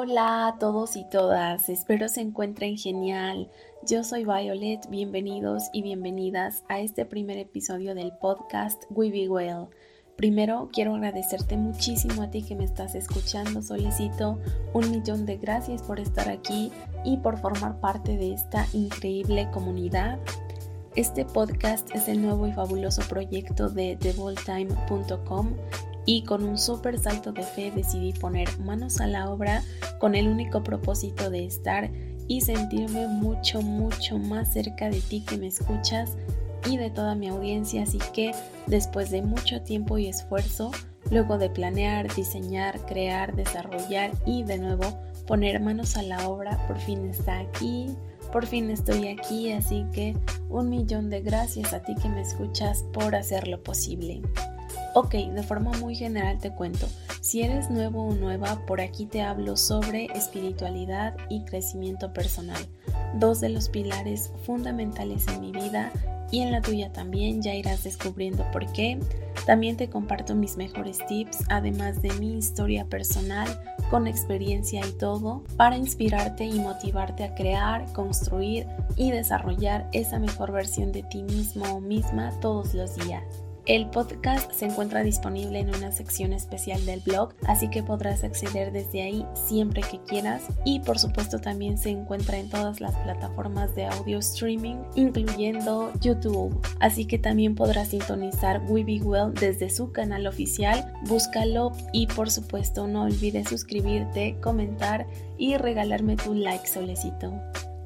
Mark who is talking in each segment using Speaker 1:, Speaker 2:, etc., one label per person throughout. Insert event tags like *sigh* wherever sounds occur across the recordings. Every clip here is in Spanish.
Speaker 1: Hola a todos y todas, espero se encuentren genial. Yo soy Violet, bienvenidos y bienvenidas a este primer episodio del podcast We Be Well. Primero quiero agradecerte muchísimo a ti que me estás escuchando, solicito un millón de gracias por estar aquí y por formar parte de esta increíble comunidad. Este podcast es el nuevo y fabuloso proyecto de TheVoltime.com y con un súper salto de fe decidí poner manos a la obra con el único propósito de estar y sentirme mucho, mucho más cerca de ti que me escuchas y de toda mi audiencia. Así que después de mucho tiempo y esfuerzo, luego de planear, diseñar, crear, desarrollar y de nuevo poner manos a la obra, por fin está aquí. Por fin estoy aquí, así que un millón de gracias a ti que me escuchas por hacerlo posible. Ok, de forma muy general te cuento, si eres nuevo o nueva, por aquí te hablo sobre espiritualidad y crecimiento personal, dos de los pilares fundamentales en mi vida y en la tuya también, ya irás descubriendo por qué. También te comparto mis mejores tips, además de mi historia personal, con experiencia y todo, para inspirarte y motivarte a crear, construir y desarrollar esa mejor versión de ti mismo o misma todos los días. El podcast se encuentra disponible en una sección especial del blog, así que podrás acceder desde ahí siempre que quieras y por supuesto también se encuentra en todas las plataformas de audio streaming, incluyendo YouTube. Así que también podrás sintonizar We Be Well desde su canal oficial, búscalo y por supuesto no olvides suscribirte, comentar y regalarme tu like solecito.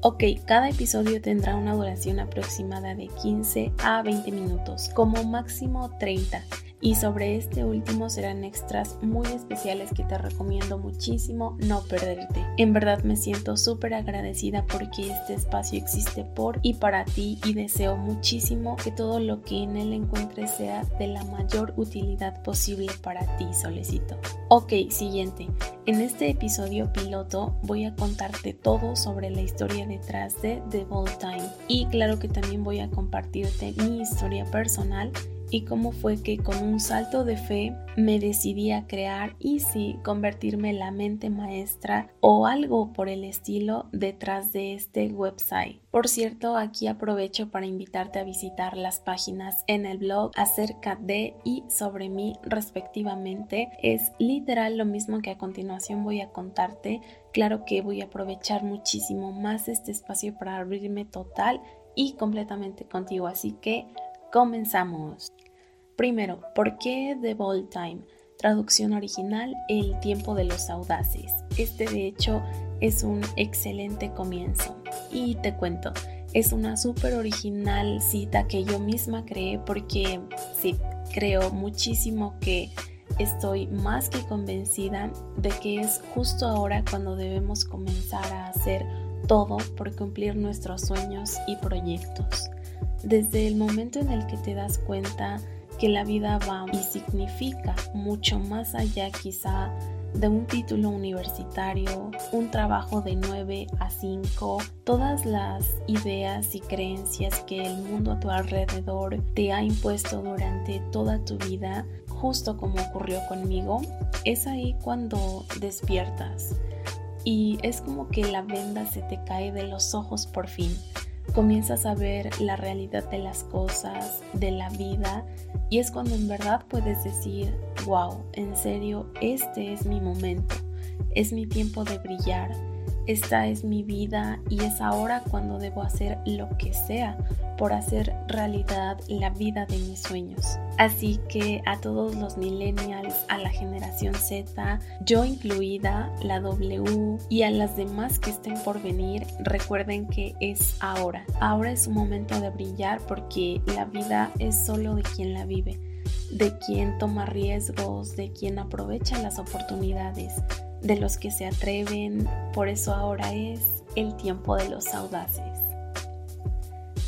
Speaker 1: Ok, cada episodio tendrá una duración aproximada de 15 a 20 minutos, como máximo 30 y sobre este último serán extras muy especiales que te recomiendo muchísimo no perderte. En verdad me siento súper agradecida porque este espacio existe por y para ti y deseo muchísimo que todo lo que en él encuentres sea de la mayor utilidad posible para ti, solecito. Ok, siguiente. En este episodio piloto voy a contarte todo sobre la historia detrás de The Bold Time y claro que también voy a compartirte mi historia personal y cómo fue que con un salto de fe me decidí a crear y sí convertirme en la mente maestra o algo por el estilo detrás de este website. Por cierto, aquí aprovecho para invitarte a visitar las páginas en el blog acerca de y sobre mí respectivamente. Es literal lo mismo que a continuación voy a contarte. Claro que voy a aprovechar muchísimo más este espacio para abrirme total y completamente contigo, así que comenzamos. Primero, ¿por qué The Bold Time? Traducción original, El tiempo de los audaces. Este de hecho es un excelente comienzo. Y te cuento, es una súper original cita que yo misma creé porque sí, creo muchísimo que estoy más que convencida de que es justo ahora cuando debemos comenzar a hacer todo por cumplir nuestros sueños y proyectos. Desde el momento en el que te das cuenta que la vida va y significa mucho más allá quizá de un título universitario, un trabajo de 9 a 5, todas las ideas y creencias que el mundo a tu alrededor te ha impuesto durante toda tu vida, justo como ocurrió conmigo, es ahí cuando despiertas. Y es como que la venda se te cae de los ojos por fin comienzas a ver la realidad de las cosas, de la vida, y es cuando en verdad puedes decir, wow, en serio, este es mi momento, es mi tiempo de brillar, esta es mi vida y es ahora cuando debo hacer lo que sea por hacer realidad la vida de mis sueños. Así que a todos los millennials, a la generación Z, yo incluida, la W y a las demás que estén por venir, recuerden que es ahora. Ahora es un momento de brillar porque la vida es solo de quien la vive, de quien toma riesgos, de quien aprovecha las oportunidades de los que se atreven, por eso ahora es el tiempo de los audaces.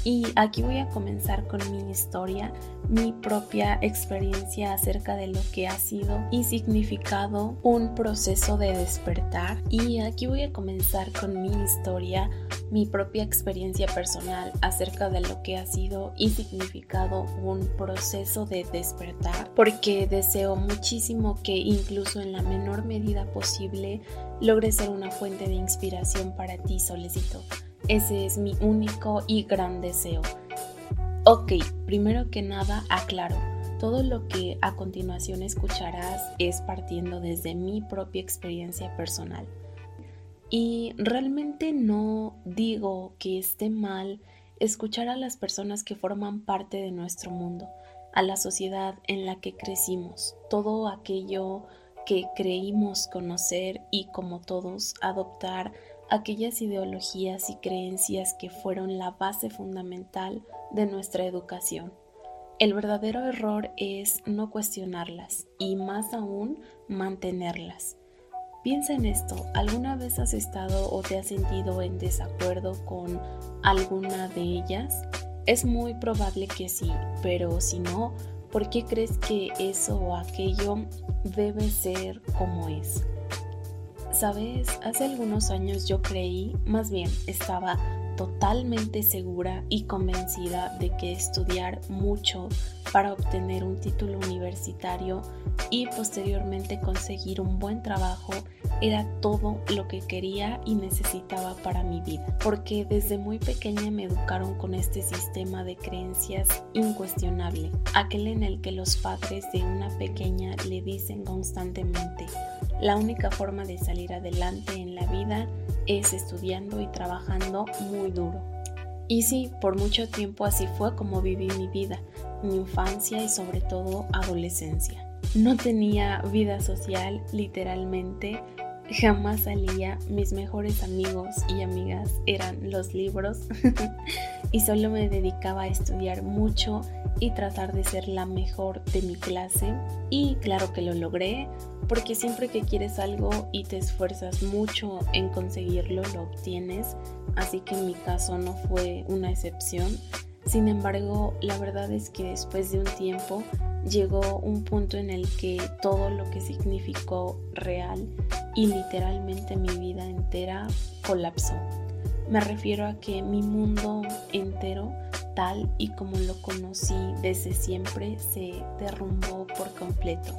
Speaker 1: Y aquí voy a comenzar con mi historia, mi propia experiencia acerca de lo que ha sido y significado un proceso de despertar. Y aquí voy a comenzar con mi historia mi propia experiencia personal acerca de lo que ha sido y significado un proceso de despertar, porque deseo muchísimo que incluso en la menor medida posible logre ser una fuente de inspiración para ti, Solecito. Ese es mi único y gran deseo. Ok, primero que nada aclaro, todo lo que a continuación escucharás es partiendo desde mi propia experiencia personal. Y realmente no digo que esté mal escuchar a las personas que forman parte de nuestro mundo, a la sociedad en la que crecimos, todo aquello que creímos conocer y como todos adoptar aquellas ideologías y creencias que fueron la base fundamental de nuestra educación. El verdadero error es no cuestionarlas y más aún mantenerlas. Piensa en esto, ¿alguna vez has estado o te has sentido en desacuerdo con alguna de ellas? Es muy probable que sí, pero si no, ¿por qué crees que eso o aquello debe ser como es? Sabes, hace algunos años yo creí, más bien estaba totalmente segura y convencida de que estudiar mucho para obtener un título universitario y posteriormente conseguir un buen trabajo era todo lo que quería y necesitaba para mi vida, porque desde muy pequeña me educaron con este sistema de creencias incuestionable, aquel en el que los padres de una pequeña le dicen constantemente, la única forma de salir adelante en la vida es estudiando y trabajando muy duro. Y sí, por mucho tiempo así fue como viví mi vida, mi infancia y sobre todo adolescencia. No tenía vida social, literalmente, jamás salía, mis mejores amigos y amigas eran los libros *laughs* y solo me dedicaba a estudiar mucho y tratar de ser la mejor de mi clase. Y claro que lo logré porque siempre que quieres algo y te esfuerzas mucho en conseguirlo lo obtienes. Así que en mi caso no fue una excepción. Sin embargo la verdad es que después de un tiempo llegó un punto en el que todo lo que significó real y literalmente mi vida entera colapsó. Me refiero a que mi mundo entero, tal y como lo conocí desde siempre, se derrumbó por completo.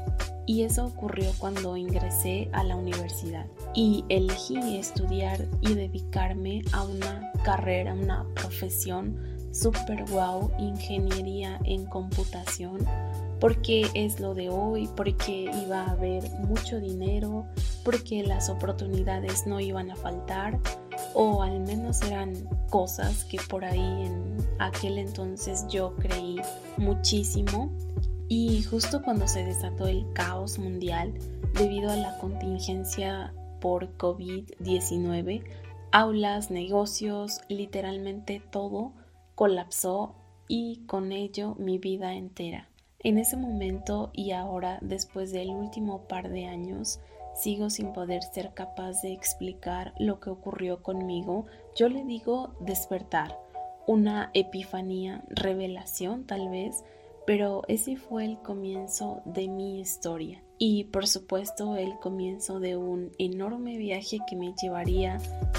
Speaker 1: Y eso ocurrió cuando ingresé a la universidad y elegí estudiar y dedicarme a una carrera, una profesión super wow, ingeniería en computación porque es lo de hoy, porque iba a haber mucho dinero, porque las oportunidades no iban a faltar, o al menos eran cosas que por ahí en aquel entonces yo creí muchísimo. Y justo cuando se desató el caos mundial debido a la contingencia por COVID-19, aulas, negocios, literalmente todo colapsó y con ello mi vida entera. En ese momento y ahora, después del último par de años, sigo sin poder ser capaz de explicar lo que ocurrió conmigo. Yo le digo despertar, una epifanía, revelación tal vez, pero ese fue el comienzo de mi historia y por supuesto el comienzo de un enorme viaje que me llevaría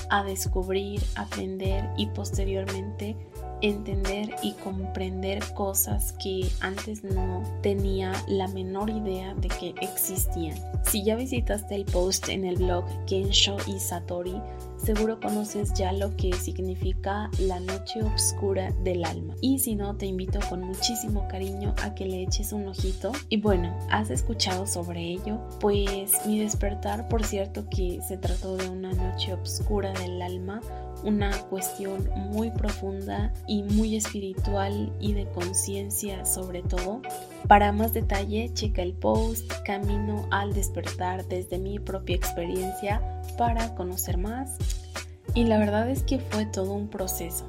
Speaker 1: a descubrir, aprender y posteriormente entender y comprender cosas que antes no tenía la menor idea de que existían. Si ya visitaste el post en el blog Kensho y Satori, seguro conoces ya lo que significa la noche oscura del alma. Y si no, te invito con muchísimo cariño a que le eches un ojito. Y bueno, ¿has escuchado sobre ello? Pues mi despertar, por cierto que se trató de una noche oscura del alma, una cuestión muy profunda y muy espiritual y de conciencia sobre todo. Para más detalle, checa el post Camino al despertar desde mi propia experiencia para conocer más. Y la verdad es que fue todo un proceso.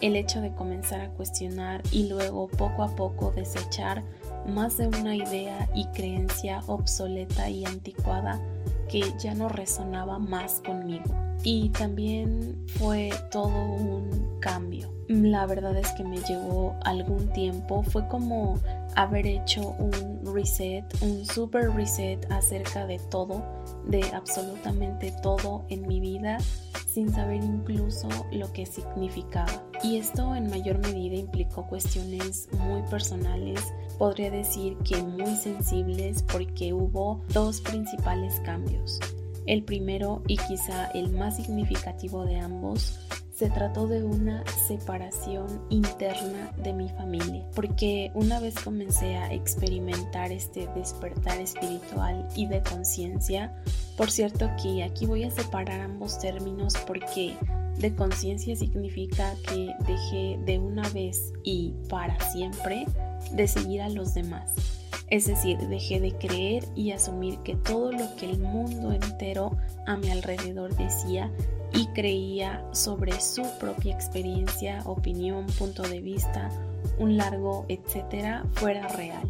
Speaker 1: El hecho de comenzar a cuestionar y luego poco a poco desechar más de una idea y creencia obsoleta y anticuada que ya no resonaba más conmigo. Y también fue todo un cambio. La verdad es que me llevó algún tiempo, fue como haber hecho un reset, un super reset acerca de todo, de absolutamente todo en mi vida, sin saber incluso lo que significaba. Y esto en mayor medida implicó cuestiones muy personales, podría decir que muy sensibles porque hubo dos principales cambios. El primero y quizá el más significativo de ambos se trató de una separación interna de mi familia, porque una vez comencé a experimentar este despertar espiritual y de conciencia, por cierto que aquí voy a separar ambos términos porque de conciencia significa que dejé de una vez y para siempre de seguir a los demás. Es decir, dejé de creer y asumir que todo lo que el mundo entero a mi alrededor decía y creía sobre su propia experiencia, opinión, punto de vista, un largo, etcétera, fuera real.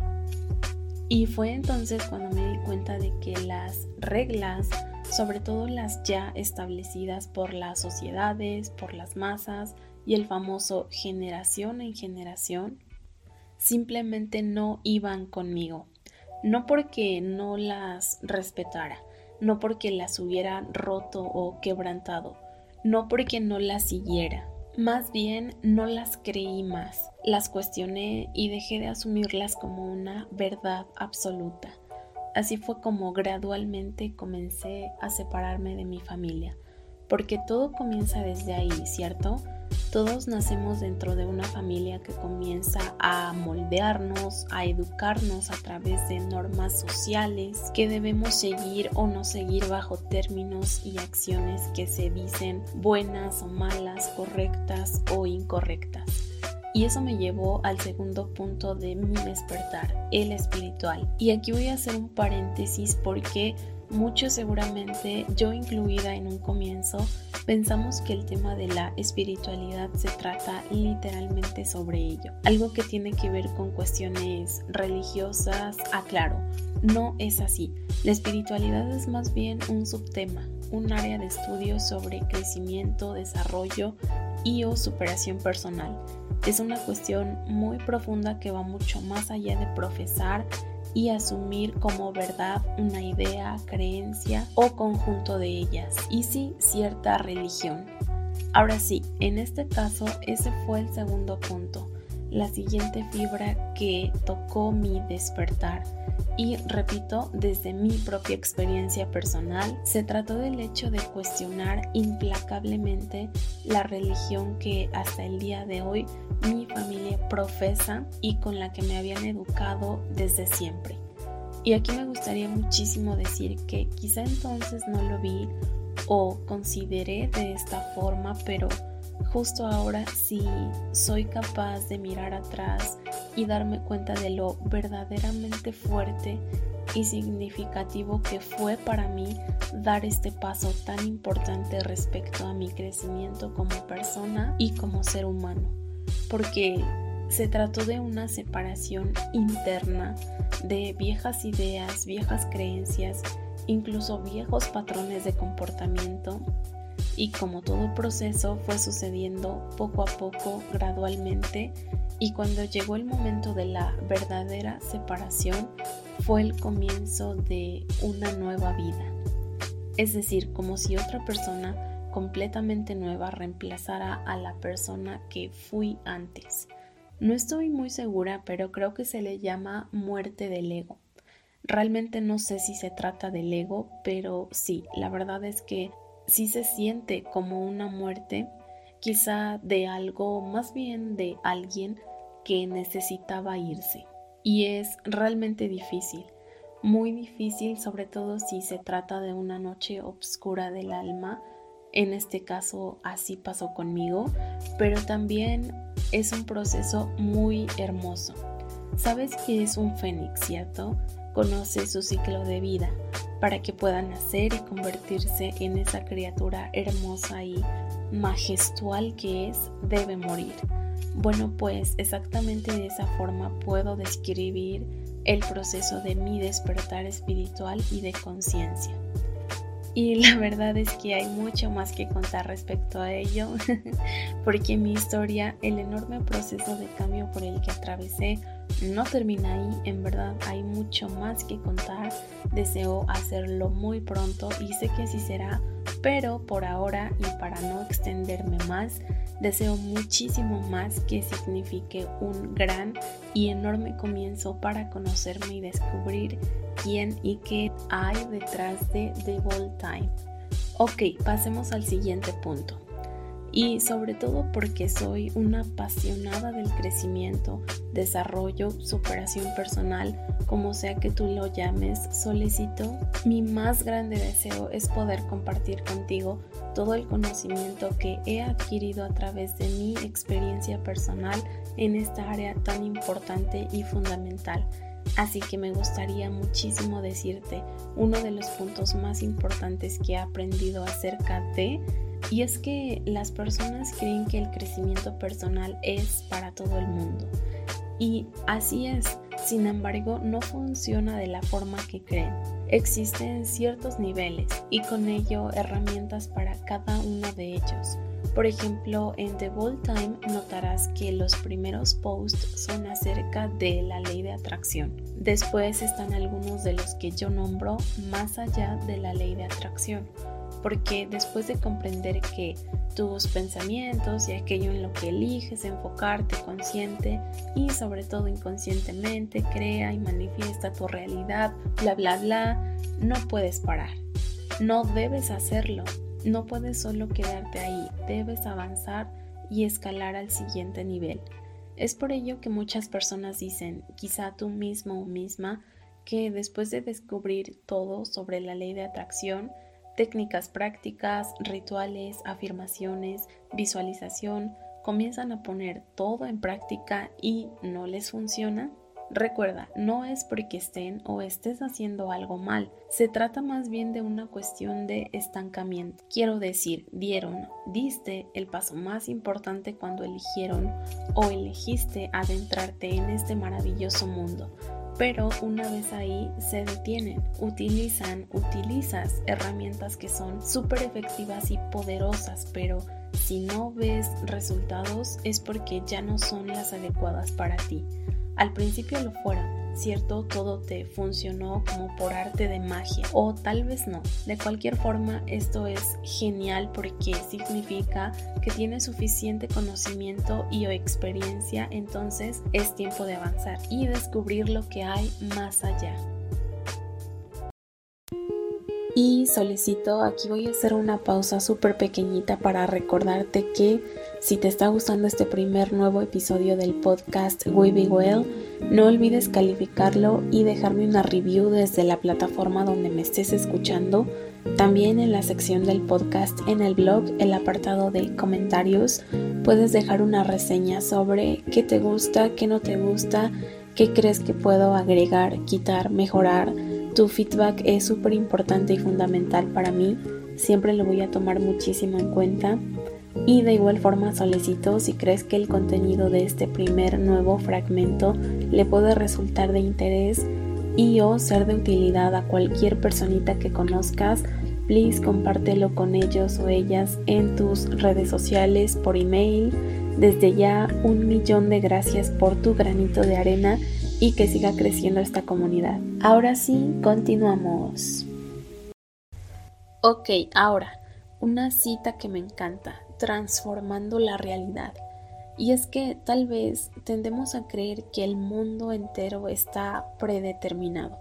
Speaker 1: Y fue entonces cuando me di cuenta de que las reglas, sobre todo las ya establecidas por las sociedades, por las masas y el famoso generación en generación, simplemente no iban conmigo. No porque no las respetara, no porque las hubiera roto o quebrantado, no porque no las siguiera, más bien no las creí más, las cuestioné y dejé de asumirlas como una verdad absoluta. Así fue como gradualmente comencé a separarme de mi familia, porque todo comienza desde ahí, ¿cierto? Todos nacemos dentro de una familia que comienza a moldearnos, a educarnos a través de normas sociales que debemos seguir o no seguir bajo términos y acciones que se dicen buenas o malas, correctas o incorrectas. Y eso me llevó al segundo punto de mi despertar, el espiritual. Y aquí voy a hacer un paréntesis porque muchos seguramente, yo incluida en un comienzo, pensamos que el tema de la espiritualidad se trata literalmente sobre ello. Algo que tiene que ver con cuestiones religiosas, aclaro, no es así. La espiritualidad es más bien un subtema, un área de estudio sobre crecimiento, desarrollo y o superación personal. Es una cuestión muy profunda que va mucho más allá de profesar y asumir como verdad una idea, creencia o conjunto de ellas, y sí cierta religión. Ahora sí, en este caso ese fue el segundo punto, la siguiente fibra que tocó mi despertar y repito, desde mi propia experiencia personal, se trató del hecho de cuestionar implacablemente la religión que hasta el día de hoy mi familia profesa y con la que me habían educado desde siempre. Y aquí me gustaría muchísimo decir que quizá entonces no lo vi o consideré de esta forma, pero justo ahora sí soy capaz de mirar atrás y darme cuenta de lo verdaderamente fuerte y significativo que fue para mí dar este paso tan importante respecto a mi crecimiento como persona y como ser humano. Porque se trató de una separación interna de viejas ideas, viejas creencias, incluso viejos patrones de comportamiento y como todo proceso fue sucediendo poco a poco, gradualmente, y cuando llegó el momento de la verdadera separación fue el comienzo de una nueva vida. Es decir, como si otra persona completamente nueva reemplazara a la persona que fui antes. No estoy muy segura, pero creo que se le llama muerte del ego. Realmente no sé si se trata del ego, pero sí, la verdad es que sí se siente como una muerte, quizá de algo, más bien de alguien que necesitaba irse. Y es realmente difícil, muy difícil, sobre todo si se trata de una noche oscura del alma. En este caso así pasó conmigo, pero también es un proceso muy hermoso. Sabes que es un fénix, ¿cierto? Conoce su ciclo de vida, para que pueda nacer y convertirse en esa criatura hermosa y majestual que es, debe morir. Bueno, pues exactamente de esa forma puedo describir el proceso de mi despertar espiritual y de conciencia. Y la verdad es que hay mucho más que contar respecto a ello, *laughs* porque mi historia, el enorme proceso de cambio por el que atravesé, no termina ahí, en verdad hay mucho más que contar, deseo hacerlo muy pronto y sé que así será, pero por ahora y para no extenderme más, deseo muchísimo más que signifique un gran y enorme comienzo para conocerme y descubrir quién y qué hay detrás de The Bold Time. Ok, pasemos al siguiente punto. Y sobre todo porque soy una apasionada del crecimiento, desarrollo, superación personal, como sea que tú lo llames, solicito, mi más grande deseo es poder compartir contigo todo el conocimiento que he adquirido a través de mi experiencia personal en esta área tan importante y fundamental. Así que me gustaría muchísimo decirte uno de los puntos más importantes que he aprendido acerca de y es que las personas creen que el crecimiento personal es para todo el mundo. Y así es, sin embargo, no funciona de la forma que creen. Existen ciertos niveles y con ello herramientas para cada uno de ellos. Por ejemplo, en The Bold Time notarás que los primeros posts son acerca de la ley de atracción. Después están algunos de los que yo nombro más allá de la ley de atracción, porque después de comprender que tus pensamientos y aquello en lo que eliges enfocarte consciente y sobre todo inconscientemente crea y manifiesta tu realidad, bla bla bla, no puedes parar. No debes hacerlo no puedes solo quedarte ahí, debes avanzar y escalar al siguiente nivel. Es por ello que muchas personas dicen, quizá tú mismo o misma, que después de descubrir todo sobre la ley de atracción, técnicas prácticas, rituales, afirmaciones, visualización, comienzan a poner todo en práctica y no les funciona. Recuerda, no es porque estén o estés haciendo algo mal, se trata más bien de una cuestión de estancamiento. Quiero decir, dieron, diste el paso más importante cuando eligieron o elegiste adentrarte en este maravilloso mundo. Pero una vez ahí se detienen, utilizan, utilizas herramientas que son súper efectivas y poderosas, pero si no ves resultados es porque ya no son las adecuadas para ti. Al principio lo fueron, ¿cierto? Todo te funcionó como por arte de magia o tal vez no. De cualquier forma, esto es genial porque significa que tienes suficiente conocimiento y o experiencia, entonces es tiempo de avanzar y descubrir lo que hay más allá. Y solicito, aquí voy a hacer una pausa súper pequeñita para recordarte que si te está gustando este primer nuevo episodio del podcast We Be Well, no olvides calificarlo y dejarme una review desde la plataforma donde me estés escuchando. También en la sección del podcast en el blog, el apartado de comentarios, puedes dejar una reseña sobre qué te gusta, qué no te gusta, qué crees que puedo agregar, quitar, mejorar tu feedback es súper importante y fundamental para mí, siempre lo voy a tomar muchísimo en cuenta. Y de igual forma solicito si crees que el contenido de este primer nuevo fragmento le puede resultar de interés y o ser de utilidad a cualquier personita que conozcas, please compártelo con ellos o ellas en tus redes sociales, por email. Desde ya un millón de gracias por tu granito de arena y que siga creciendo esta comunidad. Ahora sí, continuamos. Ok, ahora, una cita que me encanta, transformando la realidad. Y es que tal vez tendemos a creer que el mundo entero está predeterminado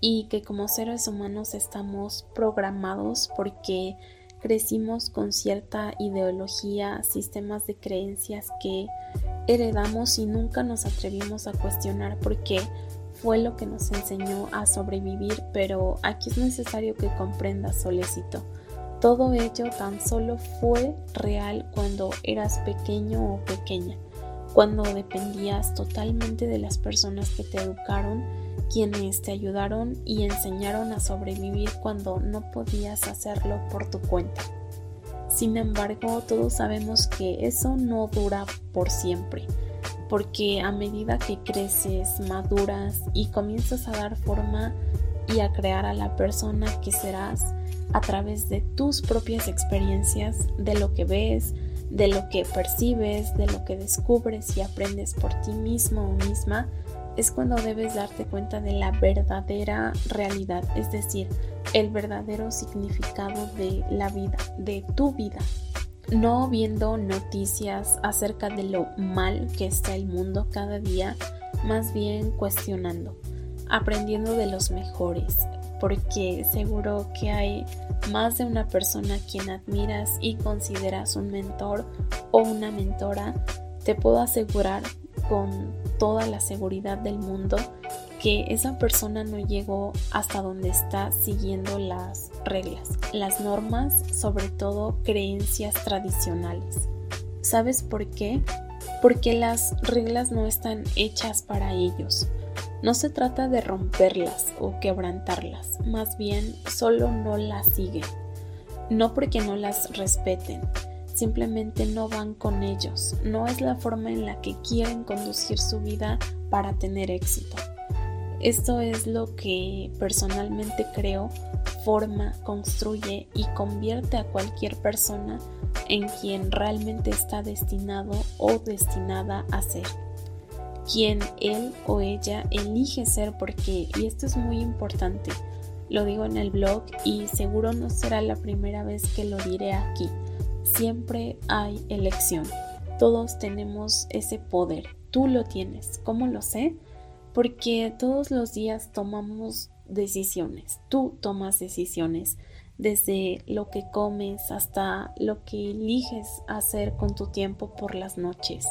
Speaker 1: y que como seres humanos estamos programados porque crecimos con cierta ideología, sistemas de creencias que heredamos y nunca nos atrevimos a cuestionar por qué fue lo que nos enseñó a sobrevivir, pero aquí es necesario que comprendas, solecito. Todo ello tan solo fue real cuando eras pequeño o pequeña, cuando dependías totalmente de las personas que te educaron, quienes te ayudaron y enseñaron a sobrevivir cuando no podías hacerlo por tu cuenta. Sin embargo, todos sabemos que eso no dura por siempre, porque a medida que creces, maduras y comienzas a dar forma y a crear a la persona que serás, a través de tus propias experiencias, de lo que ves, de lo que percibes, de lo que descubres y aprendes por ti mismo o misma, es cuando debes darte cuenta de la verdadera realidad, es decir, el verdadero significado de la vida, de tu vida. No viendo noticias acerca de lo mal que está el mundo cada día, más bien cuestionando, aprendiendo de los mejores, porque seguro que hay más de una persona a quien admiras y consideras un mentor o una mentora, te puedo asegurar con toda la seguridad del mundo que esa persona no llegó hasta donde está siguiendo las reglas, las normas, sobre todo creencias tradicionales. ¿Sabes por qué? Porque las reglas no están hechas para ellos. No se trata de romperlas o quebrantarlas, más bien solo no las siguen. No porque no las respeten, simplemente no van con ellos. No es la forma en la que quieren conducir su vida para tener éxito. Esto es lo que personalmente creo forma, construye y convierte a cualquier persona en quien realmente está destinado o destinada a ser quien él o ella elige ser porque, y esto es muy importante, lo digo en el blog y seguro no será la primera vez que lo diré aquí, siempre hay elección, todos tenemos ese poder, tú lo tienes, ¿cómo lo sé? Porque todos los días tomamos decisiones, tú tomas decisiones, desde lo que comes hasta lo que eliges hacer con tu tiempo por las noches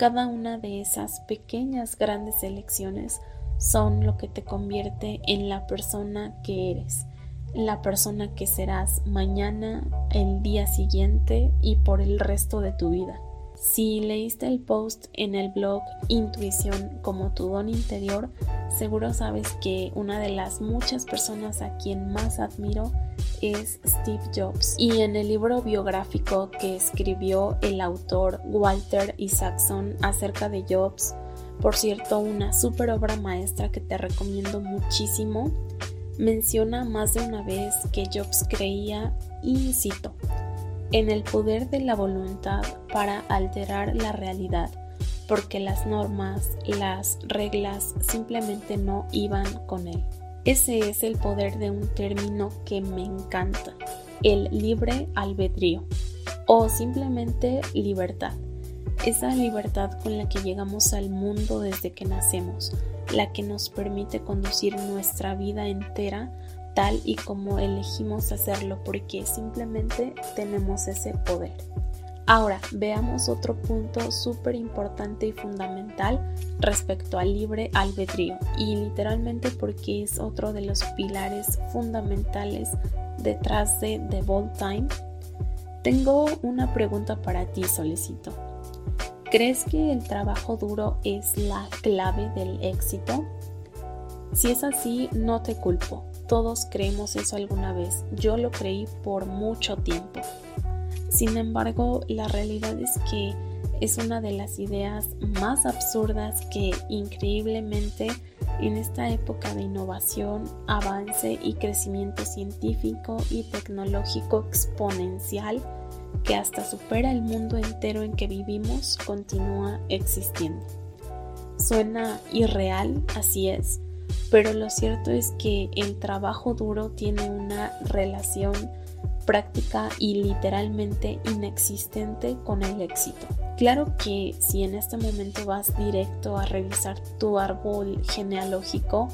Speaker 1: cada una de esas pequeñas grandes elecciones son lo que te convierte en la persona que eres, la persona que serás mañana, el día siguiente y por el resto de tu vida. Si leíste el post en el blog Intuición como tu don interior, seguro sabes que una de las muchas personas a quien más admiro es Steve Jobs. Y en el libro biográfico que escribió el autor Walter Isaacson acerca de Jobs, por cierto, una super obra maestra que te recomiendo muchísimo, menciona más de una vez que Jobs creía, y cito, en el poder de la voluntad para alterar la realidad, porque las normas, las reglas simplemente no iban con él. Ese es el poder de un término que me encanta, el libre albedrío o simplemente libertad. Esa libertad con la que llegamos al mundo desde que nacemos, la que nos permite conducir nuestra vida entera tal y como elegimos hacerlo porque simplemente tenemos ese poder. Ahora, veamos otro punto súper importante y fundamental respecto al libre albedrío y literalmente porque es otro de los pilares fundamentales detrás de The Bold Time. Tengo una pregunta para ti, Solicito. ¿Crees que el trabajo duro es la clave del éxito? Si es así, no te culpo. Todos creemos eso alguna vez. Yo lo creí por mucho tiempo. Sin embargo, la realidad es que es una de las ideas más absurdas que increíblemente en esta época de innovación, avance y crecimiento científico y tecnológico exponencial que hasta supera el mundo entero en que vivimos, continúa existiendo. Suena irreal, así es, pero lo cierto es que el trabajo duro tiene una relación práctica y literalmente inexistente con el éxito. Claro que si en este momento vas directo a revisar tu árbol genealógico,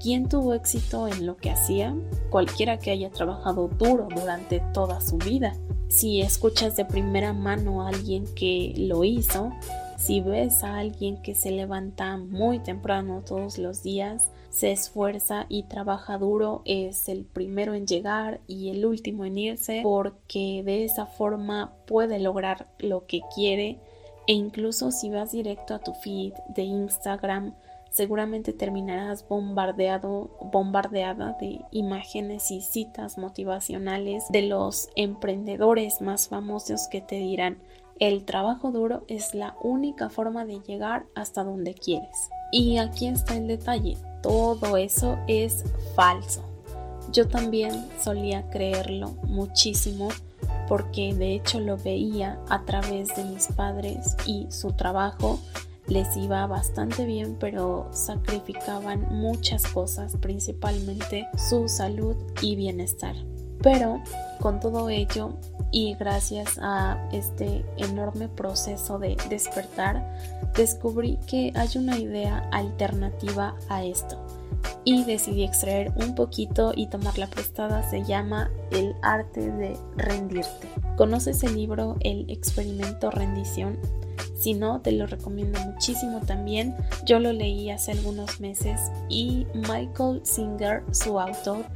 Speaker 1: ¿quién tuvo éxito en lo que hacía? Cualquiera que haya trabajado duro durante toda su vida. Si escuchas de primera mano a alguien que lo hizo, si ves a alguien que se levanta muy temprano todos los días, se esfuerza y trabaja duro, es el primero en llegar y el último en irse, porque de esa forma puede lograr lo que quiere. E incluso si vas directo a tu feed de Instagram, seguramente terminarás bombardeado, bombardeada de imágenes y citas motivacionales de los emprendedores más famosos que te dirán el trabajo duro es la única forma de llegar hasta donde quieres. Y aquí está el detalle, todo eso es falso. Yo también solía creerlo muchísimo porque de hecho lo veía a través de mis padres y su trabajo les iba bastante bien, pero sacrificaban muchas cosas, principalmente su salud y bienestar. Pero con todo ello y gracias a este enorme proceso de despertar, descubrí que hay una idea alternativa a esto y decidí extraer un poquito y tomarla prestada. Se llama El arte de rendirte. ¿Conoces el libro El experimento rendición? Si no, te lo recomiendo muchísimo también. Yo lo leí hace algunos meses y Michael Singer, su autor,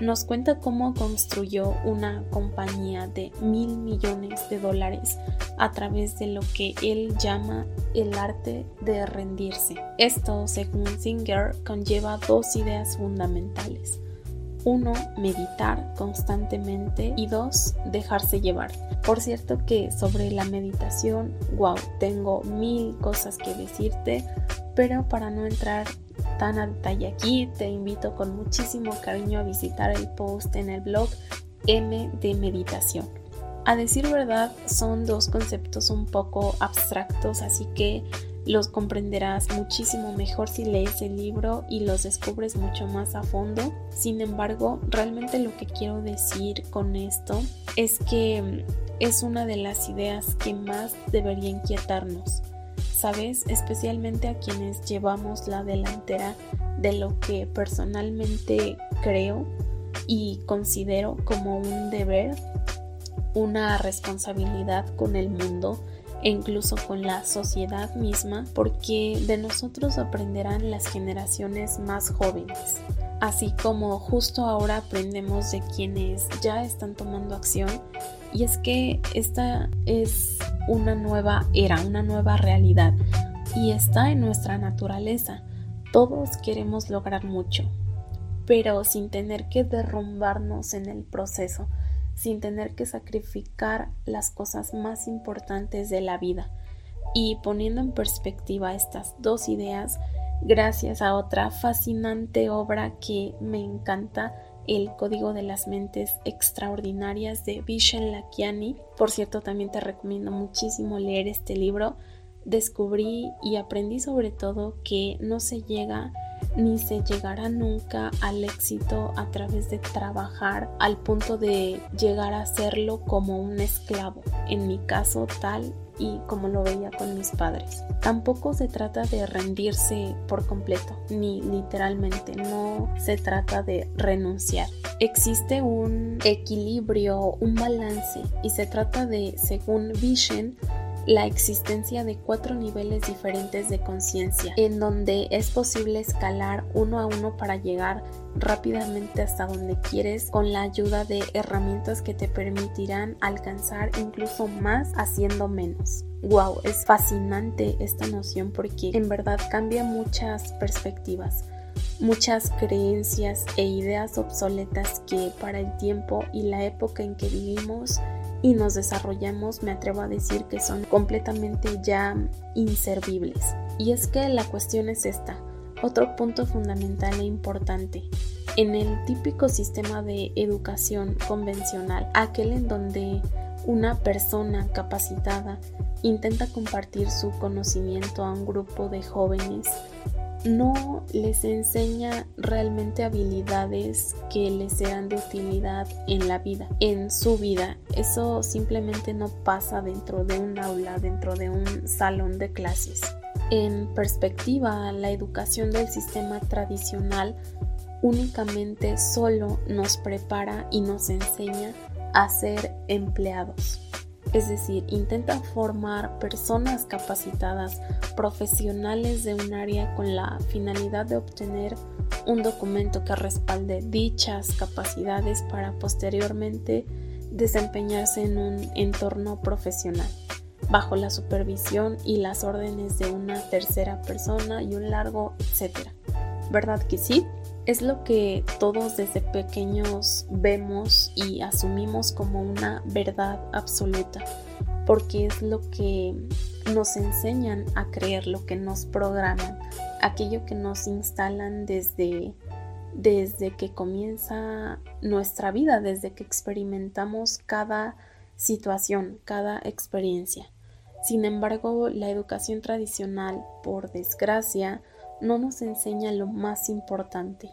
Speaker 1: nos cuenta cómo construyó una compañía de mil millones de dólares a través de lo que él llama el arte de rendirse. Esto, según Singer, conlleva dos ideas fundamentales. Uno, meditar constantemente y dos, dejarse llevar. Por cierto que sobre la meditación, wow, tengo mil cosas que decirte, pero para no entrar tan a detalle aquí, te invito con muchísimo cariño a visitar el post en el blog M de Meditación. A decir verdad, son dos conceptos un poco abstractos, así que los comprenderás muchísimo mejor si lees el libro y los descubres mucho más a fondo. Sin embargo, realmente lo que quiero decir con esto es que es una de las ideas que más debería inquietarnos ¿sabes? Especialmente a quienes llevamos la delantera de lo que personalmente creo y considero como un deber, una responsabilidad con el mundo e incluso con la sociedad misma, porque de nosotros aprenderán las generaciones más jóvenes, así como justo ahora aprendemos de quienes ya están tomando acción y es que esta es una nueva era, una nueva realidad y está en nuestra naturaleza. Todos queremos lograr mucho, pero sin tener que derrumbarnos en el proceso, sin tener que sacrificar las cosas más importantes de la vida. Y poniendo en perspectiva estas dos ideas, gracias a otra fascinante obra que me encanta, el Código de las Mentes Extraordinarias de Vishen Lakiani. Por cierto, también te recomiendo muchísimo leer este libro. Descubrí y aprendí sobre todo que no se llega ni se llegará nunca al éxito a través de trabajar al punto de llegar a serlo como un esclavo. En mi caso tal y como lo veía con mis padres. Tampoco se trata de rendirse por completo, ni literalmente, no se trata de renunciar. Existe un equilibrio, un balance y se trata de, según Vision, la existencia de cuatro niveles diferentes de conciencia, en donde es posible escalar uno a uno para llegar rápidamente hasta donde quieres con la ayuda de herramientas que te permitirán alcanzar incluso más haciendo menos. Wow, es fascinante esta noción porque en verdad cambia muchas perspectivas muchas creencias e ideas obsoletas que para el tiempo y la época en que vivimos y nos desarrollamos, me atrevo a decir que son completamente ya inservibles. Y es que la cuestión es esta, otro punto fundamental e importante. En el típico sistema de educación convencional, aquel en donde una persona capacitada intenta compartir su conocimiento a un grupo de jóvenes no les enseña realmente habilidades que les sean de utilidad en la vida, en su vida. Eso simplemente no pasa dentro de un aula, dentro de un salón de clases. En perspectiva, la educación del sistema tradicional únicamente solo nos prepara y nos enseña a ser empleados. Es decir, intenta formar personas capacitadas, profesionales de un área con la finalidad de obtener un documento que respalde dichas capacidades para posteriormente desempeñarse en un entorno profesional, bajo la supervisión y las órdenes de una tercera persona y un largo etcétera. ¿Verdad que sí? es lo que todos desde pequeños vemos y asumimos como una verdad absoluta, porque es lo que nos enseñan a creer, lo que nos programan, aquello que nos instalan desde desde que comienza nuestra vida, desde que experimentamos cada situación, cada experiencia. Sin embargo, la educación tradicional, por desgracia, no nos enseña lo más importante,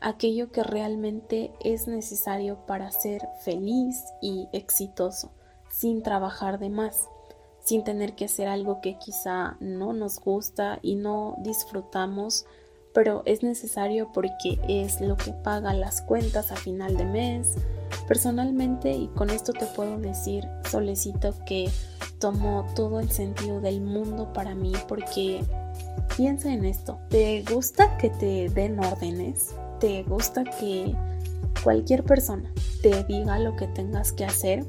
Speaker 1: aquello que realmente es necesario para ser feliz y exitoso, sin trabajar de más, sin tener que hacer algo que quizá no nos gusta y no disfrutamos, pero es necesario porque es lo que paga las cuentas a final de mes. Personalmente, y con esto te puedo decir, solicito que tomó todo el sentido del mundo para mí porque piensa en esto. ¿Te gusta que te den órdenes? ¿Te gusta que cualquier persona te diga lo que tengas que hacer?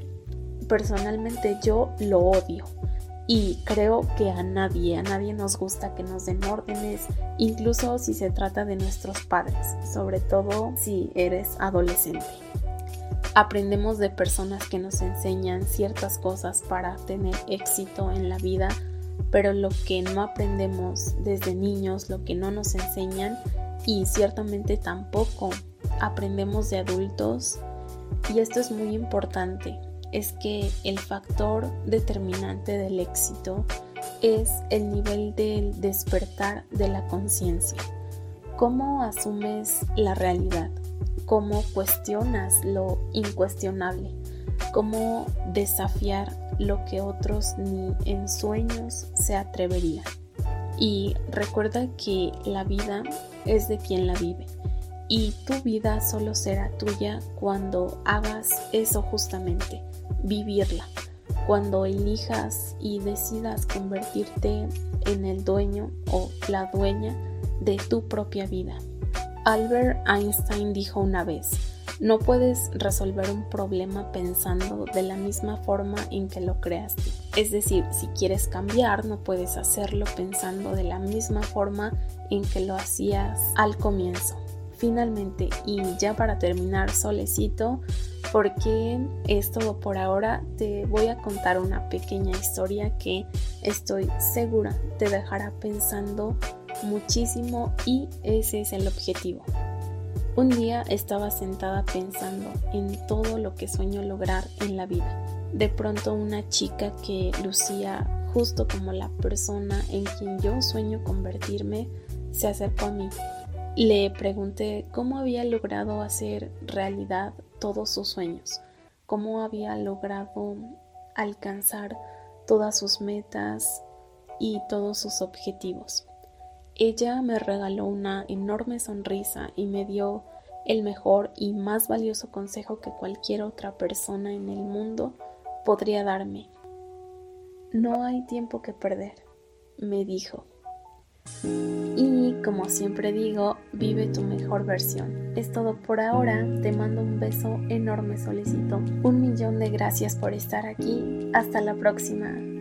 Speaker 1: Personalmente yo lo odio y creo que a nadie, a nadie nos gusta que nos den órdenes, incluso si se trata de nuestros padres, sobre todo si eres adolescente. Aprendemos de personas que nos enseñan ciertas cosas para tener éxito en la vida, pero lo que no aprendemos desde niños, lo que no nos enseñan y ciertamente tampoco aprendemos de adultos, y esto es muy importante, es que el factor determinante del éxito es el nivel del despertar de la conciencia. ¿Cómo asumes la realidad? ¿Cómo cuestionas lo incuestionable? ¿Cómo desafiar lo que otros ni en sueños se atreverían? Y recuerda que la vida es de quien la vive y tu vida solo será tuya cuando hagas eso justamente, vivirla, cuando elijas y decidas convertirte en el dueño o la dueña de tu propia vida. Albert Einstein dijo una vez, no puedes resolver un problema pensando de la misma forma en que lo creaste. Es decir, si quieres cambiar, no puedes hacerlo pensando de la misma forma en que lo hacías al comienzo finalmente, y ya para terminar, solecito, porque es todo por ahora, te voy a contar una pequeña historia que estoy segura te dejará pensando muchísimo y ese es el objetivo. Un día estaba sentada pensando en todo lo que sueño lograr en la vida. De pronto una chica que lucía justo como la persona en quien yo sueño convertirme se acercó a mí le pregunté cómo había logrado hacer realidad todos sus sueños, cómo había logrado alcanzar todas sus metas y todos sus objetivos. Ella me regaló una enorme sonrisa y me dio el mejor y más valioso consejo que cualquier otra persona en el mundo podría darme. No hay tiempo que perder, me dijo. Y como siempre digo, vive tu mejor versión. Es todo por ahora, te mando un beso enorme solicito. Un millón de gracias por estar aquí. Hasta la próxima.